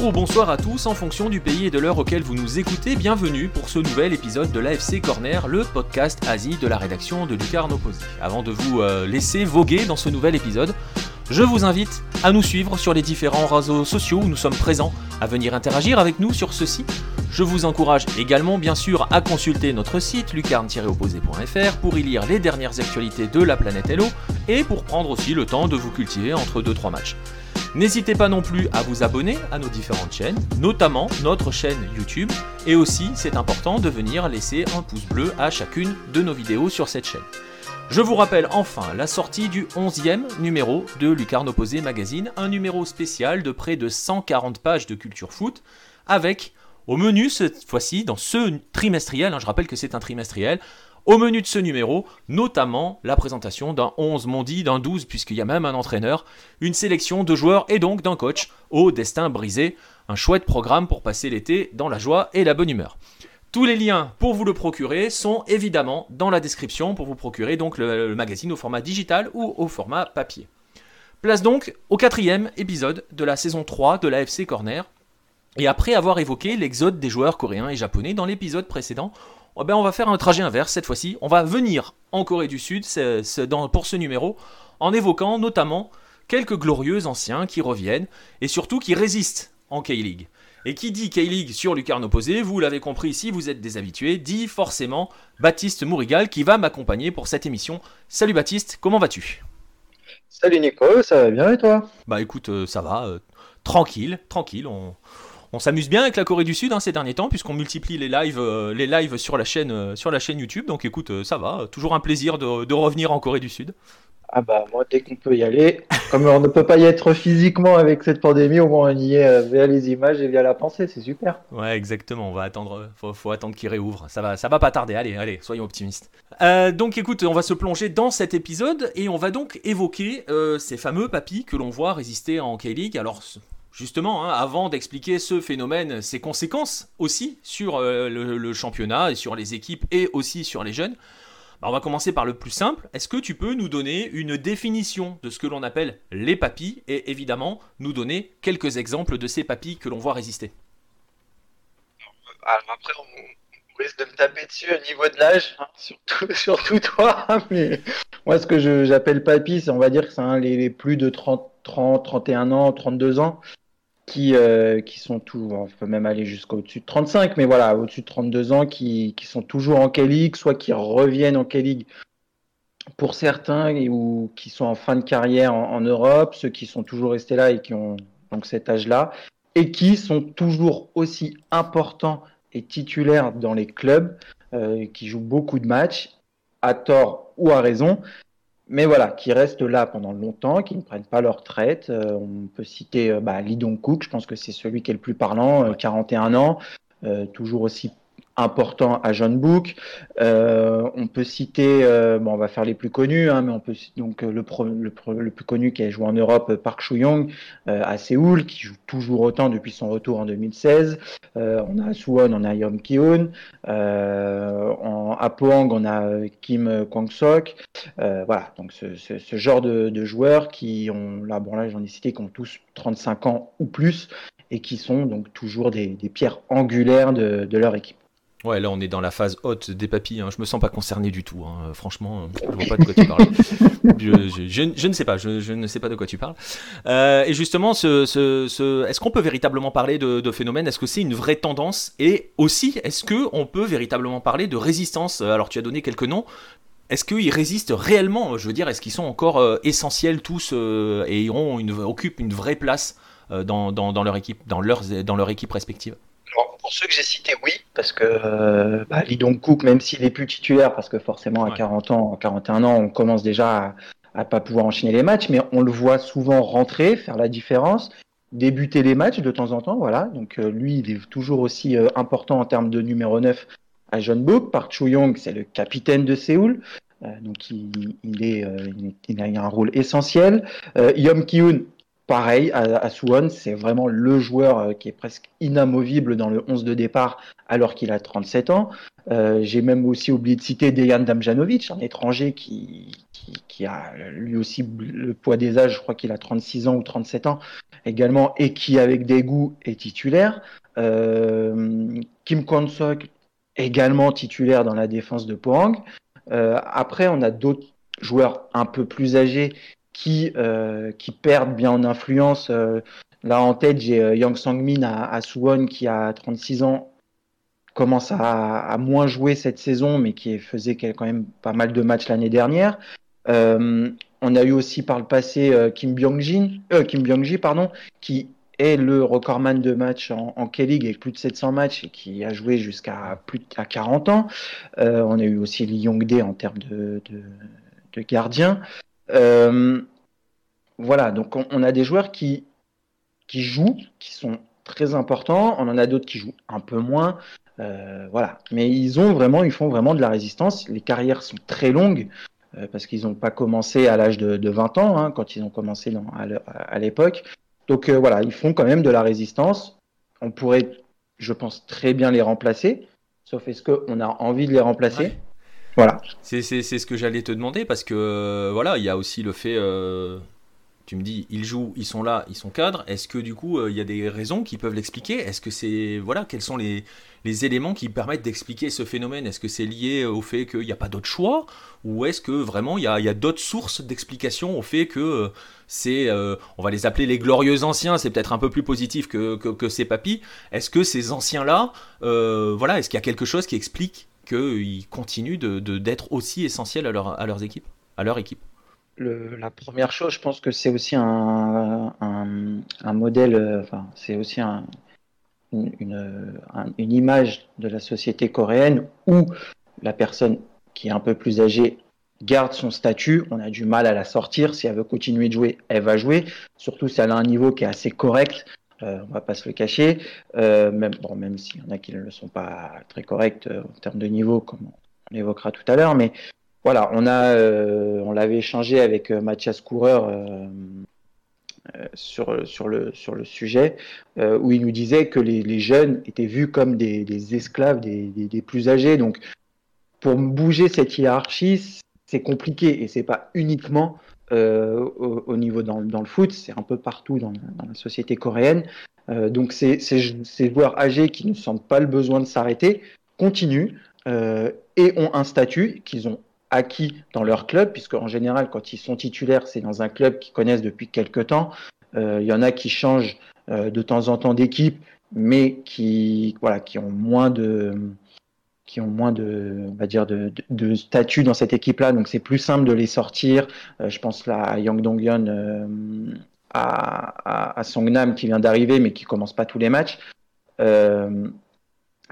Bonjour ou bonsoir à tous en fonction du pays et de l'heure auquel vous nous écoutez. Bienvenue pour ce nouvel épisode de l'AFC Corner, le podcast Asie de la rédaction de Lucarne Opposé. Avant de vous euh, laisser voguer dans ce nouvel épisode, je vous invite à nous suivre sur les différents réseaux sociaux où nous sommes présents, à venir interagir avec nous sur ceux-ci. Je vous encourage également bien sûr à consulter notre site lucarne-opposé.fr pour y lire les dernières actualités de la planète Hello et pour prendre aussi le temps de vous cultiver entre 2-3 matchs. N'hésitez pas non plus à vous abonner à nos différentes chaînes, notamment notre chaîne YouTube, et aussi c'est important de venir laisser un pouce bleu à chacune de nos vidéos sur cette chaîne. Je vous rappelle enfin la sortie du 11e numéro de Lucarne Opposé Magazine, un numéro spécial de près de 140 pages de culture foot, avec au menu cette fois-ci, dans ce trimestriel, hein, je rappelle que c'est un trimestriel, au menu de ce numéro, notamment la présentation d'un 11 mondi, d'un 12, puisqu'il y a même un entraîneur, une sélection de joueurs et donc d'un coach au destin brisé. Un chouette programme pour passer l'été dans la joie et la bonne humeur. Tous les liens pour vous le procurer sont évidemment dans la description pour vous procurer donc le, le magazine au format digital ou au format papier. Place donc au quatrième épisode de la saison 3 de l'AFC Corner. Et après avoir évoqué l'exode des joueurs coréens et japonais dans l'épisode précédent, eh ben, on va faire un trajet inverse cette fois-ci. On va venir en Corée du Sud pour ce numéro en évoquant notamment quelques glorieux anciens qui reviennent et surtout qui résistent en K-League. Et qui dit K-League sur Lucarne opposé, vous l'avez compris si vous êtes des habitués, dit forcément Baptiste Mourigal qui va m'accompagner pour cette émission. Salut Baptiste, comment vas-tu? Salut Nico, ça va bien et toi? Bah écoute, euh, ça va, euh, tranquille, tranquille, on, on s'amuse bien avec la Corée du Sud hein, ces derniers temps, puisqu'on multiplie les lives, euh, les lives sur, la chaîne, euh, sur la chaîne YouTube. Donc écoute, euh, ça va, toujours un plaisir de, revenir en Corée du Sud. Ah bah moi dès qu'on peut y aller, comme on ne peut pas y être physiquement avec cette pandémie, au moins on y est via les images et via la pensée, c'est super. Ouais exactement, on va attendre, faut, attendre qu'il réouvre, ça va, ça va pas tarder, allez, allez, soyons optimistes. donc écoute, on va se plonger dans cet épisode et on va donc évoquer ces fameux papis que l'on voit résister en K-League. Alors Justement, hein, avant d'expliquer ce phénomène, ses conséquences aussi sur euh, le, championnat et sur les équipes et aussi sur les jeunes, bah, on va commencer par le plus simple. Est-ce que tu peux nous donner une définition de ce que l'on appelle les papis et évidemment nous donner quelques exemples de ces papis que l'on voit résister? Alors après, on, risque de me taper dessus au niveau de l'âge, hein, surtout, toi, moi ce que j'appelle papis, on va dire que c'est les, les, plus de 30, 30, 31 ans, 32 ans qui, euh, qui sont tout, on peut même aller jusqu'au-dessus de 35, mais voilà, au-dessus de 32 ans, qui, qui sont toujours en K-League, soit qui reviennent en K-League pour certains, ou qui sont en fin de carrière en, Europe, ceux qui sont toujours restés là et qui ont donc cet âge-là, et qui sont toujours aussi importants et titulaires dans les clubs, euh, qui jouent beaucoup de matchs, à tort ou à raison, mais voilà, qui restent là pendant longtemps, qui ne prennent pas leur retraite. Euh, on peut citer euh, bah, Lidon Cook, je pense que c'est celui qui est le plus parlant, 41 euh, ans, toujours aussi important à John Book. Euh, on peut citer, euh, bon, on va faire les plus connus, hein, mais on peut donc euh, le, le, plus connu qui a joué en Europe, Park Choo-young à Séoul, qui joue toujours autant depuis son retour en 2016. on a Suwon, on a Yom en, à on a Kim Kwang-sok. voilà, donc ce, genre de, joueurs qui ont, là, bon là j'en ai cité, qui ont tous 35 ans ou plus et qui sont donc toujours des, pierres angulaires de leur équipe. Ouais, là on est dans la phase haute des papilles. Hein. Je me sens pas concerné du tout. Hein. Franchement, je vois pas de quoi tu parles. je, ne sais pas. Je, ne sais pas de quoi tu parles. Euh, et justement, ce, ce, est-ce qu'on peut véritablement parler de, de phénomène? Est-ce que c'est une vraie tendance? Et aussi, est-ce que on peut véritablement parler de résistance? Alors, tu as donné quelques noms. Est-ce qu'ils résistent réellement? Je veux dire, est-ce qu'ils sont encore euh, essentiels tous euh, et ils ont une, occupent une vraie place dans, dans, dans, leur équipe, dans, leurs, dans leur équipe respective? Pour ceux que j'ai cités, oui, parce que euh, bah, Lidon Cook, même s'il est plus titulaire, parce que forcément à 40 ans, à 41 ans, on commence déjà à, ne pas pouvoir enchaîner les matchs, mais on le voit souvent rentrer, faire la différence, débuter les matchs de temps en temps, voilà. Donc euh, lui, il est toujours aussi euh, important en termes de numéro 9 à John Book. Park Choo-young, c'est le capitaine de Séoul. donc il, il, est, il, a un rôle essentiel. Yom Kyun, pareil, Suwon, c'est vraiment le joueur euh, qui est presque inamovible dans le 11 de départ alors qu'il a 37 ans. Euh, j'ai même aussi oublié de citer Dejan Damjanovic, un étranger qui, qui, a lui aussi le poids des âges, je crois qu'il a 36 ans ou 37 ans, également et qui, avec des goûts, est titulaire. Kim Kwon-sok, également titulaire dans la défense de Pohang. après, on a d'autres joueurs un peu plus âgés qui, qui perdent bien en influence. là, en tête, j'ai Yang Sang-min à, Suwon qui a 36 ans commence à, moins jouer cette saison, mais qui faisait quand même pas mal de matchs l'année dernière. Euh, on a eu aussi par le passé euh, Kim Byung-ji, euh, Kim pardon, qui est le recordman de matchs en, K-League avec plus de 700 matchs et qui a joué jusqu'à plus de 40 ans. on a eu aussi Lee Yong-dae en termes de, gardien. Voilà, donc on, a des joueurs qui, qui jouent, qui sont très importants. On en a d'autres qui jouent un peu moins. Euh, voilà. Mais ils ont vraiment, ils font vraiment de la résistance. Les carrières sont très longues euh, parce qu'ils n'ont pas commencé à l'âge de, 20 ans hein, quand ils ont commencé à l'époque. Donc euh, voilà, ils font quand même de la résistance. On pourrait, je pense, très bien les remplacer. Sauf est-ce qu'on a envie de les remplacer? Voilà. C'est ce que j'allais te demander parce que voilà, il y a aussi le fait tu me dis, ils jouent, ils sont là, ils sont cadres. Est-ce que du coup, il y a des raisons qui peuvent l'expliquer? Est-ce que c'est voilà, quels sont les, les éléments qui permettent d'expliquer ce phénomène? Est-ce que c'est lié au fait qu'il n'y a pas d'autre choix? Ou est-ce que vraiment il y a, d'autres sources d'explication au fait que euh, c'est, euh, on va les appeler les glorieux anciens, c'est peut-être un peu plus positif que, que, ces papis. Est-ce que ces anciens-là, euh, voilà, est-ce qu'il y a quelque chose qui explique qu'ils continuent de, d'être aussi essentiels à, leur, à leurs équipes, à leur équipe. La première chose, je pense que c'est aussi un, un modèle, enfin, c'est aussi un, une, une, image de la société coréenne où la personne qui est un peu plus âgée garde son statut, on a du mal à la sortir, si elle veut continuer de jouer, elle va jouer, surtout si elle a un niveau qui est assez correct, euh, on va pas se le cacher, euh, même, bon, même s'il y en a qui ne le sont pas très corrects euh, en termes de niveau, comme on évoquera tout à l'heure, mais voilà, on a, euh, on l'avait échangé avec Mathias Coureur sur, sur, le, sur le sujet, où il nous disait que les, les, jeunes étaient vus comme des, des esclaves des, des, plus âgés. Donc, pour bouger cette hiérarchie, c'est compliqué et c'est pas uniquement euh, au, niveau dans, le foot, c'est un peu partout dans, la société coréenne. Euh, donc, ces, ces, ces, joueurs âgés qui ne sentent pas le besoin de s'arrêter continuent euh, et ont un statut qu'ils ont acquis dans leur club, puisque en général, quand ils sont titulaires, c'est dans un club qu'ils connaissent depuis quelques temps. Il y en a qui changent de temps en temps d'équipe, mais qui, voilà, qui ont moins de, qui ont moins de, on va dire de, de, statut dans cette équipe-là. Donc c'est plus simple de les sortir. Euh, je pense là à Yang Dong-yeon, euh, à, à, à, Songnam qui vient d'arriver, mais qui commence pas tous les matchs. Euh,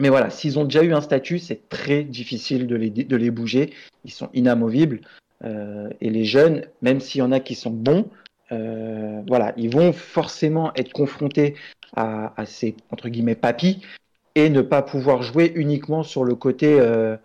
mais voilà, s'ils ont déjà eu un statut, c'est très difficile de les, de les bouger. Ils sont inamovibles. Euh, et les jeunes, même s'il y en a qui sont bons, voilà, ils vont forcément être confrontés à, à, ces entre guillemets papis et ne pas pouvoir jouer uniquement sur le côté, euh,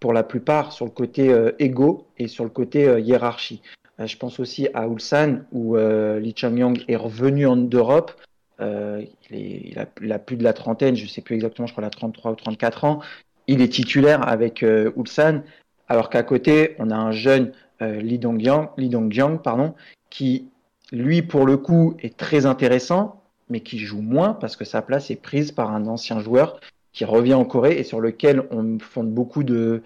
pour la plupart, sur le côté euh, égo et sur le côté euh, hiérarchie. Euh, je pense aussi à Ulsan où Lee Chang-yong est revenu en Europe euh, il, a, plus de la trentaine, je ne sais plus exactement, je crois la 33 ou 34 ans. Il est titulaire avec euh, Ulsan, alors qu'à côté, on a un jeune euh, Lee Dong-jiang, Lee Dong pardon, qui, lui, pour le coup, est très intéressant, mais qui joue moins parce que sa place est prise par un ancien joueur qui revient en Corée et sur lequel on fonde beaucoup de,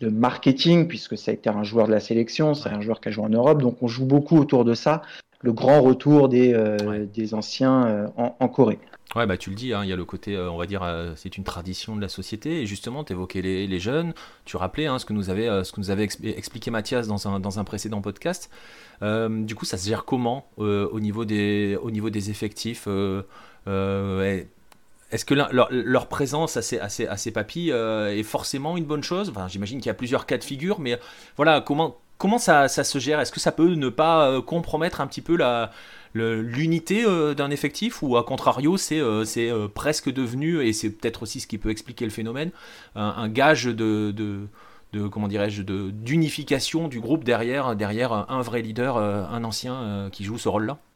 de marketing, puisque ça a été un joueur de la sélection, c'est un joueur qui a joué en Europe, donc on joue beaucoup autour de ça le grand retour des, euh, ouais. des anciens euh, en, en, Corée. Ouais, bah tu le dis, hein, il y a le côté, euh, on va dire, c'est une tradition de la société. Et justement, tu évoquais les, les, jeunes, tu rappelais hein, ce que nous avait, ce que nous avait expliqué Mathias dans un, dans un précédent podcast. du coup, ça se gère comment au, niveau des, au niveau des effectifs est-ce que leur, présence à ces, à papis est forcément une bonne chose? J'imagine qu'il y a plusieurs cas de figure, mais voilà, comment, ça, se gère? Est-ce que ça peut ne pas euh, compromettre un petit peu l'unité euh, d'un effectif? Ou à contrario c'est euh, presque devenu et c'est peut-être aussi ce qui peut expliquer le phénomène un, gage de, comment dirais-je d'unification du groupe derrière derrière un vrai leader un ancien qui joue ce rôle-là? bah,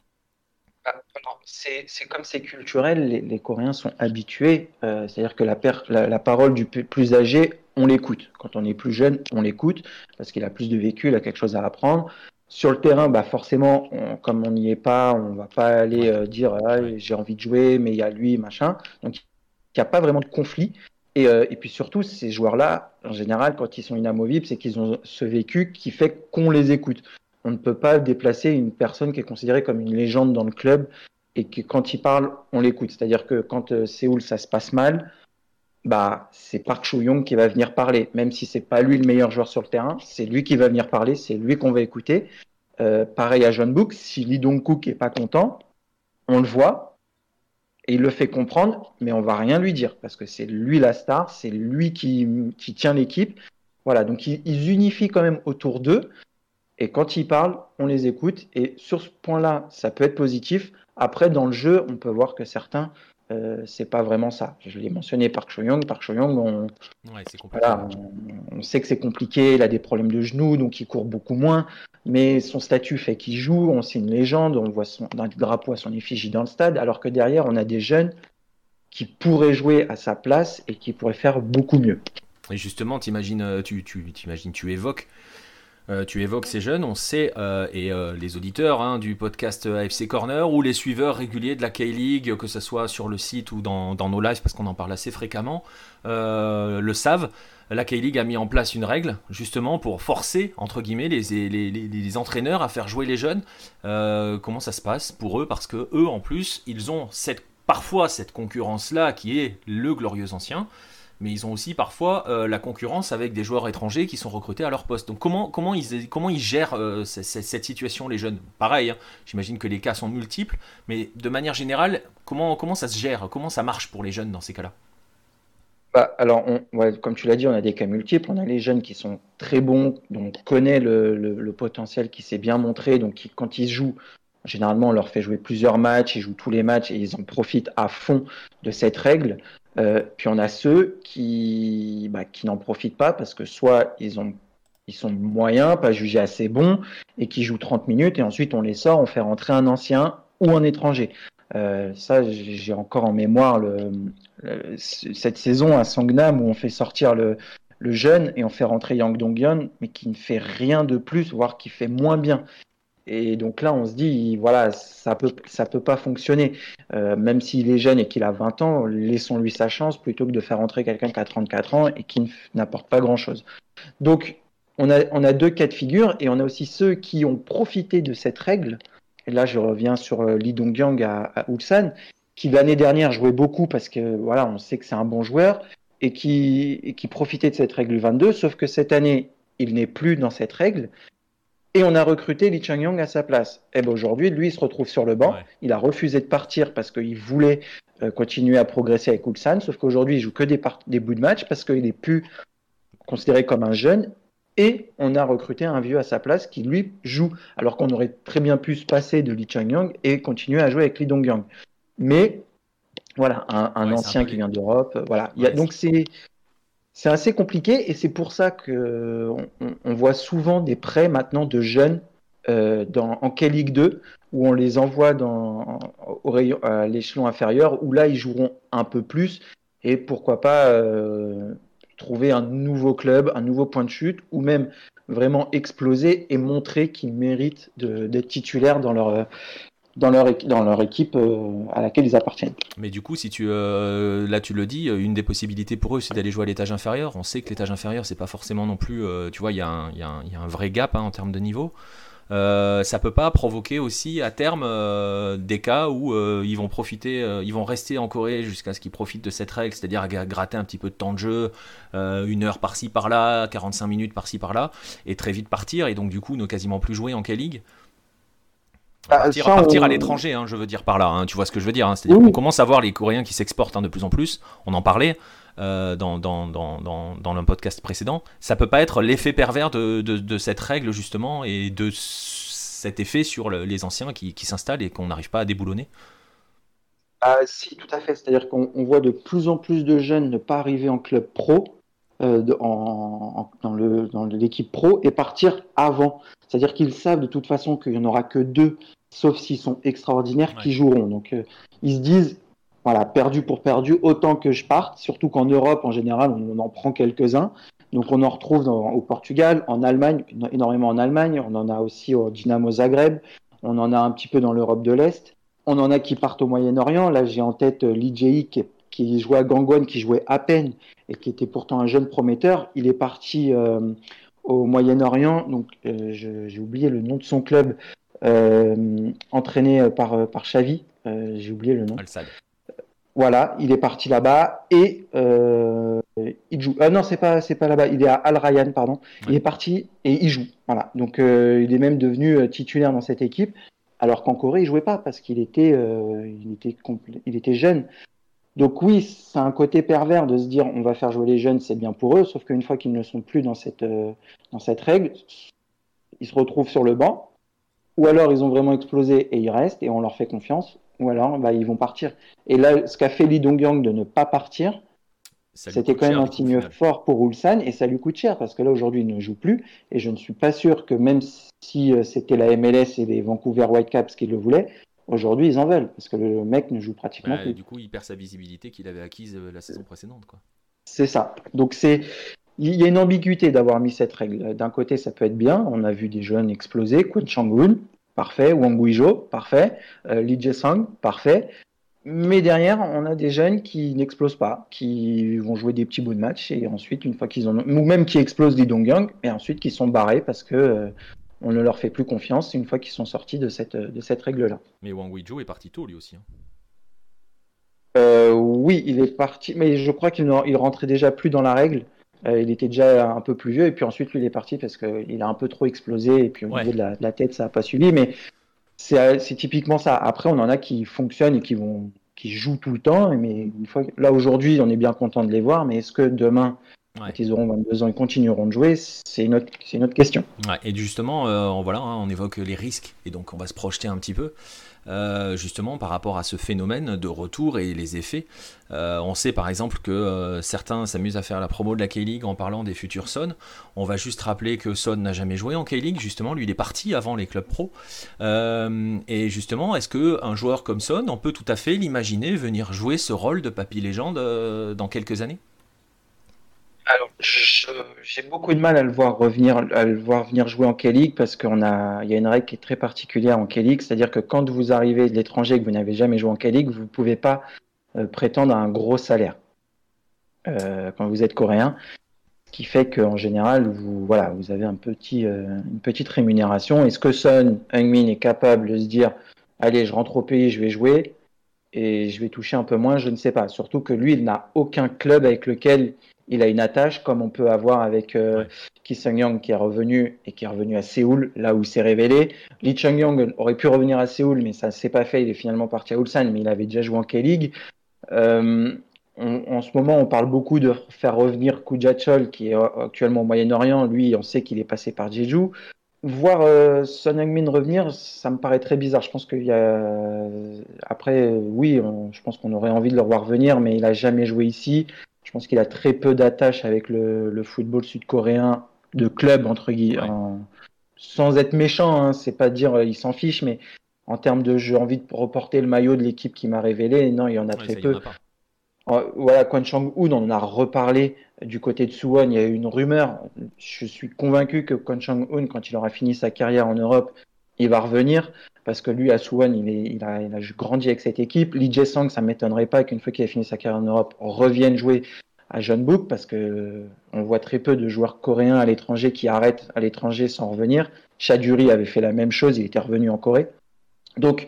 c'est comme c'est culturel, les, les, Coréens sont habitués, euh, c'est-à-dire que la, la, la, parole du plus âgé, on l'écoute. Quand on est plus jeune, on l'écoute parce qu'il a plus de vécu, il a quelque chose à apprendre. Sur le terrain, bah forcément, comme on n'y est pas, on va pas aller euh, dire ah, j'ai envie de jouer, mais il y a lui, machin. Donc il n'y a pas vraiment de conflit. Et, euh, et puis surtout, ces joueurs-là, en général, quand ils sont inamovibles, c'est qu'ils ont ce vécu qui fait qu'on les écoute. On ne peut pas déplacer une personne qui est considérée comme une légende dans le club et que quand il parle, on l'écoute. C'est-à-dire que quand euh, Séoul, ça se passe mal, bah, c'est Park Chou-young qui va venir parler. Même si c'est pas lui le meilleur joueur sur le terrain, c'est lui qui va venir parler, c'est lui qu'on va écouter. Euh, pareil à John Book, si Lee Dong-kook est pas content, on le voit et il le fait comprendre, mais on va rien lui dire parce que c'est lui la star, c'est lui qui, qui tient l'équipe. Voilà, donc ils, ils, unifient quand même autour d'eux et quand ils parlent, on les écoute et sur ce point-là, ça peut être positif. Après, dans le jeu, on peut voir que certains euh, c'est pas vraiment ça. Je l'ai mentionné Park Cho-young. Park Cho-young, on, on, sait que c'est compliqué, il a des problèmes de genoux, donc il court beaucoup moins. Mais son statut fait qu'il joue, on sait une légende, on voit son, un drapeau à son effigie dans le stade, alors que derrière, on a des jeunes qui pourraient jouer à sa place et qui pourraient faire beaucoup mieux. Et justement, t'imagines, euh, tu, tu, tu évoques euh, tu évoques ces jeunes, on sait, euh, et euh, les auditeurs hein, du podcast AFC Corner ou les suiveurs réguliers de la K-League, que ce soit sur le site ou dans, nos lives, parce qu'on en parle assez fréquemment, le savent. La K-League a mis en place une règle justement pour forcer entre guillemets les, entraîneurs à faire jouer les jeunes. comment ça se passe pour eux? Parce que eux en plus ils ont cette, parfois cette concurrence là qui est le glorieux ancien mais ils ont aussi parfois euh, la concurrence avec des joueurs étrangers qui sont recrutés à leur poste. Donc comment, ils, gèrent euh, cette, situation, les jeunes? Pareil, hein, j'imagine que les cas sont multiples, mais de manière générale, comment, ça se gère? Comment ça marche pour les jeunes dans ces cas-là? Bah, alors, comme tu l'as dit, on a des cas multiples. On a les jeunes qui sont très bons, dont on connaît le, potentiel qui s'est bien montré. Donc, quand ils jouent, généralement, on leur fait jouer plusieurs matchs, ils jouent tous les matchs et ils en profitent à fond de cette règle. Euh, puis on a ceux qui, bah, qui n'en profitent pas parce que soit ils, ont, ils sont moyens, pas jugés assez bons, et qui jouent 30 minutes, et ensuite on les sort, on fait rentrer un ancien ou un étranger. Euh, ça, j'ai encore en mémoire cette saison à Sangnam où on fait sortir le, le jeune et on fait rentrer Yang Donghyun, mais qui ne fait rien de plus, voire qui fait moins bien. Et donc là, on se dit, voilà, ça peut, ça peut pas fonctionner. Euh, même s'il est jeune et qu'il a 20 ans, laissons-lui sa chance plutôt que de faire entrer quelqu'un qui a 34 ans et qui n'apporte pas grand-chose. Donc, on a, on a deux cas de figure et on a aussi ceux qui ont profité de cette règle. Et là, je reviens sur euh, Lee Dong-yang à, à Ulsan, qui l'année dernière jouait beaucoup parce que voilà, on sait que c'est un bon joueur et qui, et qui profitait de cette règle 22. Sauf que cette année, il n'est plus dans cette règle et on a recruté Lee Chang-yong à sa place. Et ben aujourd'hui, lui, il se retrouve sur le banc. Il a refusé de partir parce qu'il voulait euh, continuer à progresser avec Ulsan. Sauf qu'aujourd'hui, il joue que des, des bouts de match parce qu'il est plus considéré comme un jeune. Et on a recruté un vieux à sa place qui, lui, joue. Alors qu'on aurait très bien pu se passer de Lee Chang-yong et continuer à jouer avec Lee Dong-yang. Mais voilà, un, ancien qui vient d'Europe. Voilà. Il y a, donc c'est c'est assez compliqué et c'est pour ça que on, voit souvent des prêts maintenant de jeunes euh, en K-League 2 où on les envoie dans, au rayon, à l'échelon inférieur où là ils joueront un peu plus et pourquoi pas euh, trouver un nouveau club, un nouveau point de chute ou même vraiment exploser et montrer qu'ils méritent d'être titulaires dans leur, dans leur, équipe euh, à laquelle ils appartiennent. Mais du coup, si tu, euh, là tu le dis, une des possibilités pour eux, c'est d'aller jouer à l'étage inférieur. On sait que l'étage inférieur, c'est pas forcément non plus, euh, tu vois, il y, a un vrai gap hein, en termes de niveau. ça peut pas provoquer aussi à terme des cas où ils vont profiter, ils vont rester en Corée jusqu'à ce qu'ils profitent de cette règle, c'est-à-dire gratter un petit peu de temps de jeu, une heure par-ci par-là, 45 minutes par-ci par-là, et très vite partir, et donc du coup ne quasiment plus jouer en K-League. Ah, partir, à l'étranger, hein, je veux dire par là. Hein, tu vois ce que je veux dire hein, C'est-à-dire qu'on commence à voir les Coréens qui s'exportent de plus en plus. On en parlait euh, dans, dans, dans, dans, le podcast précédent. Ça peut pas être l'effet pervers de, de, cette règle justement et de cet effet sur les anciens qui, qui s'installent et qu'on n'arrive pas à déboulonner. Ah, si, tout à fait. C'est-à-dire qu'on voit de plus en plus de jeunes ne pas arriver en club pro. Euh, en, dans l'équipe pro et partir avant. C'est-à-dire qu'ils savent de toute façon qu'il n'y en aura que deux sauf s'ils sont extraordinaires, qui joueront. Donc euh, ils se disent, voilà, perdu pour perdu, autant que je parte, surtout qu'en Europe, en général, on, en prend quelques-uns. Donc on en retrouve au Portugal, en Allemagne, énormément en Allemagne, on en a aussi au Dynamo Zagreb, on en a un petit peu dans l'Europe de l'Est, on en a qui partent au Moyen-Orient. Là, j'ai en tête euh, Lijei qui, qui, jouait à Gangwon, qui jouait à peine et qui était pourtant un jeune prometteur. Il est parti euh, au Moyen-Orient, donc euh, j'ai oublié le nom de son club, entraîné par, par Xavi, j'ai oublié le nom. Voilà, il est parti là-bas et euh, il joue. Ah non, c'est pas c'est pas là-bas. Il est à Al Rayyan, pardon. Il est parti et il joue. Voilà. Donc euh, il est même devenu euh, titulaire dans cette équipe, alors qu'en Corée il jouait pas parce qu'il était il était il était jeune. Donc oui, c'est un côté pervers de se dire on va faire jouer les jeunes, c'est bien pour eux. Sauf qu'une fois qu'ils ne sont plus dans cette dans cette règle, ils se retrouvent sur le banc. Ou alors ils ont vraiment explosé et ils restent et on leur fait confiance ou alors bah, ils vont partir. Et là, ce qu'a fait Lee Dong-yang de ne pas partir, c'était quand même un signe fort pour Ulsan et ça lui coûte cher parce que là aujourd'hui il ne joue plus et je ne suis pas sûr que même si euh, c'était la MLS et les Vancouver Whitecaps qui le voulaient, aujourd'hui ils en veulent parce que le mec ne joue pratiquement plus. Du coup, il perd sa visibilité qu'il avait acquise euh, la saison précédente. C'est ça. Donc c'est il y a une ambiguïté d'avoir mis cette règle. D'un côté, ça peut être bien. On a vu des jeunes exploser. Kwon Chang-un, parfait. Wang Guizhou, parfait. Euh, Li Jae-sung, parfait. Mais derrière, on a des jeunes qui n'explosent pas, qui vont jouer des petits bouts de match et ensuite, une fois qu'ils ont, ou même qui explosent des Dongyang, et ensuite qui sont barrés parce que euh, on ne leur fait plus confiance une fois qu'ils sont sortis de cette, de cette règle-là. Mais Wang Guizhou est parti tôt lui aussi. Hein. Euh, oui, il est parti, mais je crois qu'il il rentrait déjà plus dans la règle. Euh, il était déjà un peu plus vieux et puis ensuite lui il est parti parce qu'il a un peu trop explosé et puis au niveau de la, tête ça n'a pas suivi. Mais c'est typiquement ça. Après on en a qui fonctionnent et qui vont qui jouent tout le temps. Mais une fois là aujourd'hui on est bien content de les voir. Mais est-ce que demain quand ils auront 22 ans, ils continueront de jouer, c'est une, autre, une autre question. et justement, euh, voilà, hein, on évoque les risques, et donc on va se projeter un petit peu. Euh, justement par rapport à ce phénomène de retour et les effets. Euh, on sait par exemple que certains s'amusent à faire la promo de la K-League en parlant des futurs Son. On va juste rappeler que Son n'a jamais joué en K-League, justement, lui il est parti avant les clubs pro. et justement, est-ce que un joueur comme Son, on peut tout à fait l'imaginer venir jouer ce rôle de papy légende dans quelques années? Alors, j'ai beaucoup de mal à le voir revenir, à le voir venir jouer en K-League parce qu'on a, il y a une règle qui est très particulière en K-League, c'est-à-dire que quand vous arrivez de l'étranger et que vous n'avez jamais joué en K-League, vous ne pouvez pas euh, prétendre à un gros salaire euh, quand vous êtes coréen, ce qui fait qu'en général, vous, voilà, vous avez un petit, euh, une petite rémunération. Est-ce que Son Heung-min est capable de se dire, allez, je rentre au pays, je vais jouer et je vais toucher un peu moins, je ne sais pas. Surtout que lui, il n'a aucun club avec lequel il a une attache comme on peut avoir avec euh, Ki Sung-young qui est revenu et qui est revenu à Séoul, là où il s'est révélé. Lee Chung-young aurait pu revenir à Séoul, mais ça ne s'est pas fait. Il est finalement parti à Ulsan, mais il avait déjà joué en K-League. Euh, en ce moment, on parle beaucoup de faire revenir Kujachol, qui est actuellement au Moyen-Orient. Lui, on sait qu'il est passé par Jeju. Voir euh, Son Heung-min revenir, ça me paraît très bizarre. Je pense qu'il y a. Après, oui, je pense qu'on aurait envie de le voir venir, mais il n'a jamais joué ici. Je pense qu'il a très peu d'attache avec le, football sud-coréen de club, entre guillemets. Sans être méchant, hein, c'est pas dire euh, il s'en fiche, mais en termes de j'ai envie de reporter le maillot de l'équipe qui m'a révélé, non, il y en a très peu. voilà, Kwon Chang-un, on en a reparlé du côté de Suwon, il y a eu une rumeur. Je suis convaincu que Kwon Chang-un, quand il aura fini sa carrière en Europe, il va revenir parce que lui, à Suwon, il, il, a, il, grandi avec cette équipe. Lee Jae-sung, ça m'étonnerait pas qu'une fois qu'il a fini sa carrière en Europe, revienne jouer à Jeonbuk parce que on voit très peu de joueurs coréens à l'étranger qui arrêtent à l'étranger sans revenir. Chaduri avait fait la même chose, il était revenu en Corée. Donc,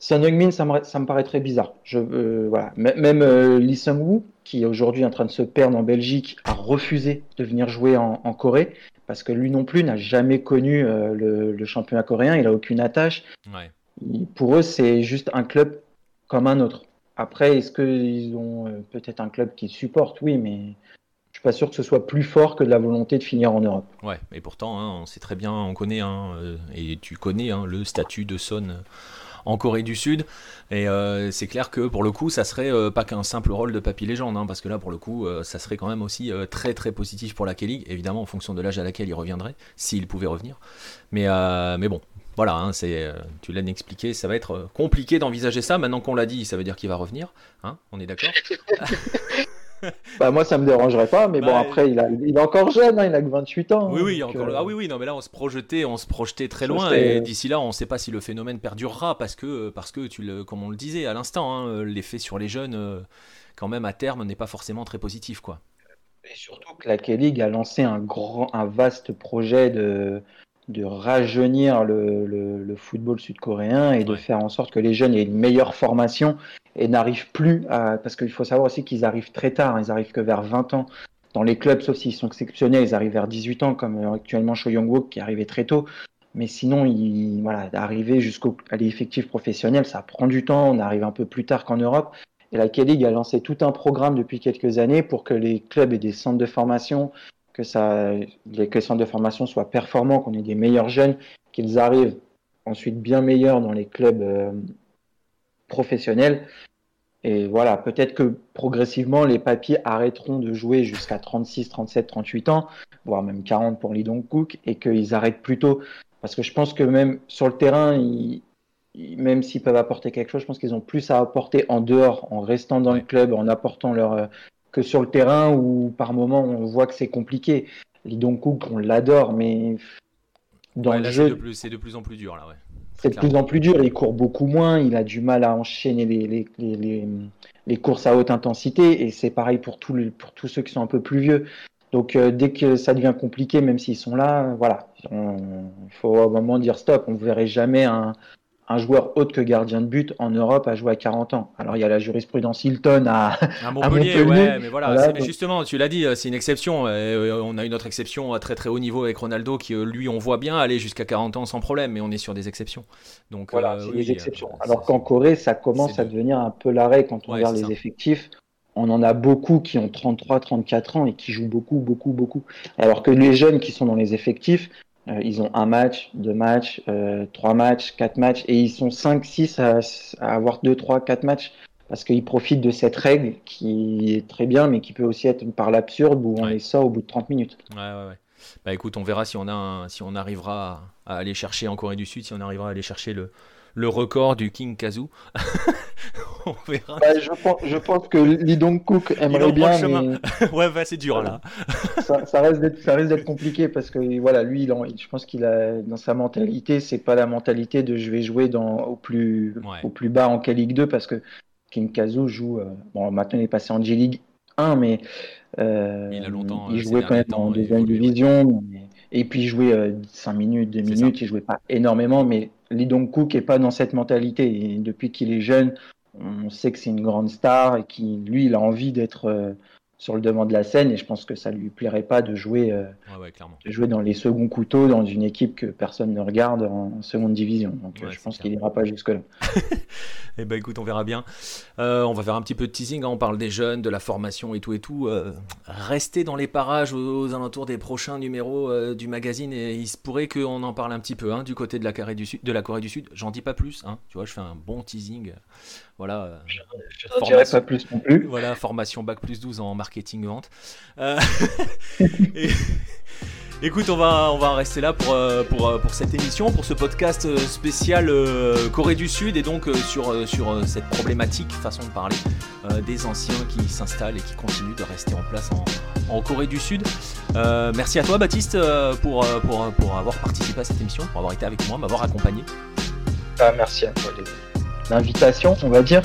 Son Heung-min, ça, me, paraît très bizarre. Je, euh, voilà. Même euh, Lee Sung-woo, qui est aujourd'hui en train de se perdre en Belgique, a refusé de venir jouer en, en Corée parce que lui non plus n'a jamais connu euh, le, championnat coréen, il a aucune attache. pour eux, c'est juste un club comme un autre. Après, est-ce qu'ils ont euh, peut-être un club qui supporte Oui, mais je suis pas sûr que ce soit plus fort que de la volonté de finir en Europe. Ouais, et pourtant, hein, on sait très bien, on connaît, hein, et tu connais hein, le statut de Son en Corée du Sud. Et euh, c'est clair que pour le coup, ça serait euh, pas qu'un simple rôle de papy légende, hein, parce que là, pour le coup, euh, ça serait quand même aussi très très positif pour la K-League, évidemment en fonction de l'âge à laquelle il reviendrait, s'il pouvait revenir. Mais, mais bon, voilà, hein, c'est, tu l'as expliqué, ça va être compliqué d'envisager ça. Maintenant qu'on l'a dit, ça veut dire qu'il va revenir. Hein, on est d'accord? bah moi ça me dérangerait pas, mais bon Bah, après il, a, il est encore jeune, hein, il a que 28 ans. Oui, oui, donc, encore... euh, ah oui, oui, non, mais là on se projetait, on se projetait très loin et d'ici là on ne sait pas si le phénomène perdurera parce que, parce que tu le, comme on le disait à l'instant, hein, l'effet sur les jeunes, euh, quand même à terme, n'est pas forcément très positif, quoi. Et surtout que la K-League a lancé un grand, un vaste projet de, de rajeunir le, le- le football sud-coréen et de faire en sorte que les jeunes aient une meilleure formation et n'arrivent plus à. Parce qu'il faut savoir aussi qu'ils arrivent très tard, hein, ils arrivent que vers 20 ans. Dans les clubs, sauf s'ils sont exceptionnels, ils arrivent vers 18 ans, comme euh, actuellement Cho Young-wook qui est arrivé très tôt. Mais sinon, il, voilà, d'arriver jusqu'à l'effectif professionnel, ça prend du temps. On arrive un peu plus tard qu'en Europe. Et la K-League a lancé tout un programme depuis quelques années pour que les clubs aient des centres de formation, que, ça, les- centres de formation soient performants, qu'on ait des meilleurs jeunes, qu'ils arrivent ensuite bien meilleurs dans les clubs euh, professionnels. Et voilà, peut-être que progressivement, les papiers arrêteront de jouer jusqu'à 36, 37, 38 ans, voire même 40 pour Lee Dong-kook, et qu'ils arrêtent plus tôt. Parce que je pense que même sur le terrain, ils- même s'ils peuvent apporter quelque chose, je pense qu'ils ont plus à apporter en dehors, en restant dans le club, en apportant leur. euh, que sur le terrain où par moment on voit que c'est compliqué. Lee Dong-kook, on l'adore, mais dans Ouais, le là, c'est jeu, de, de plus en plus dur, là, ouais. C'est de plus en plus dur, il court beaucoup moins, il a du mal à enchaîner les, les, les, les, courses à haute intensité, et c'est pareil pour, tous les- pour tous ceux qui sont un peu plus vieux. Donc euh, dès que ça devient compliqué, même s'ils sont là, voilà, il faut à un moment dire stop, on ne verrait jamais un, un joueur autre que gardien de but en Europe à jouer à 40 ans. Alors il y a la jurisprudence Hilton à... À Montpellier, Montpellier, ouais, mais voilà, voilà, donc- justement, tu l'as dit, euh, c'est une exception. euh, on a une autre exception à très très haut niveau avec Ronaldo qui, euh, lui, on voit bien aller jusqu'à 40 ans sans problème, mais on est sur des exceptions. Donc, Voilà, euh, c'est oui, des exceptions. euh, Alors qu'en Corée, ça commence à de- devenir un peu l'arrêt quand on Ouais, regarde les ça. effectifs. On en a beaucoup qui ont 33, 34 ans et qui jouent beaucoup, beaucoup, beaucoup. Alors que les jeunes qui sont dans les effectifs, euh, ils ont un match, deux matchs, euh, trois matchs, quatre matchs, et ils sont 5, 6 à, à avoir deux, trois, quatre matchs. Parce qu'ils profitent de cette règle qui est très bien, mais qui peut aussi être par l'absurde où on Ouais. les sort au bout de 30 minutes. Ouais, ouais, ouais. Bah écoute, on verra si on, a un- si on arrivera à, à aller chercher en Corée du Sud, si on arrivera à aller chercher le, le record du King Kazu. on verra. Bah, je, pense, je pense que Lee Dong-kook en aimerait bien, mais... ouais, bah, c'est dur là. ça, ça reste d'être, compliqué parce que voilà, lui, il en- je pense qu'il a dans sa mentalité, c'est pas la mentalité de je vais jouer dans, au plus Ouais. au plus bas en K-League 2 parce que King Kazu joue euh, bon maintenant il est passé en J-League 1 mais euh, Il a longtemps, il euh, jouait quand même en deuxième ouais. division mais- et puis il jouait euh, 5 minutes, 2 C'est minutes, il jouait pas énormément mais Lee Dong-kook est pas dans cette mentalité. Et depuis qu'il est jeune, on sait que c'est une grande star et qu'il lui il a envie d'être euh, sur le devant de la scène et je pense que ça lui plairait pas de jouer, euh, ouais, de jouer dans les seconds couteaux dans une équipe que personne ne regarde en seconde division. Donc Ouais, je pense qu'il ira pas jusque-là. Eh ben écoute, on verra bien. Euh, on va faire un petit peu de teasing. hein. On parle des jeunes, de la formation et tout et tout. Euh, restez dans les parages aux, aux alentours des prochains numéros du magazine et il se pourrait qu'on en parle un petit peu hein, du côté de la, Corée du Sud, de la Corée du Sud. J'en dis pas plus. hein. Tu vois, je fais un bon teasing. Voilà. euh, Je dirai pas plus non plus. voilà, formation Bac plus 12 en marketing vente. Euh, et- Écoute, on va, on va rester là pour, euh, pour, pour cette émission, pour ce podcast spécial euh, Corée du Sud et donc euh, sur, sur cette problématique, façon de parler, des anciens qui s'installent et qui continuent de rester en place en, en Corée du Sud. Merci à toi Baptiste pour, pour, pour avoir participé à cette émission, pour avoir été avec moi, m'avoir accompagné. Ah, merci à toi. L'invitation, on va dire.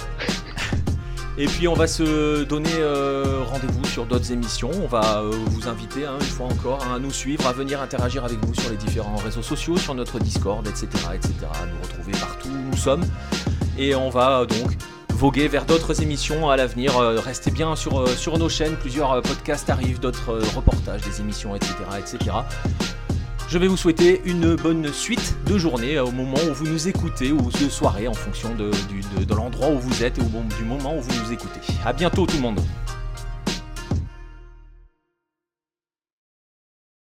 Et puis on va se donner euh, rendez-vous sur d'autres émissions. On va euh, vous inviter hein, une fois encore à nous suivre, à venir interagir avec nous sur les différents réseaux sociaux, sur notre Discord, etc. etc. nous retrouver partout où nous sommes. Et on va euh, donc voguer vers d'autres émissions à l'avenir. Restez bien sur, sur nos chaînes, plusieurs podcasts arrivent, d'autres reportages, des émissions, etc. etc. Je vais vous souhaiter une bonne suite de journée euh, au moment où vous nous écoutez ou de soirée en fonction de, l'endroit où vous êtes et du moment où vous nous écoutez. A bientôt tout le monde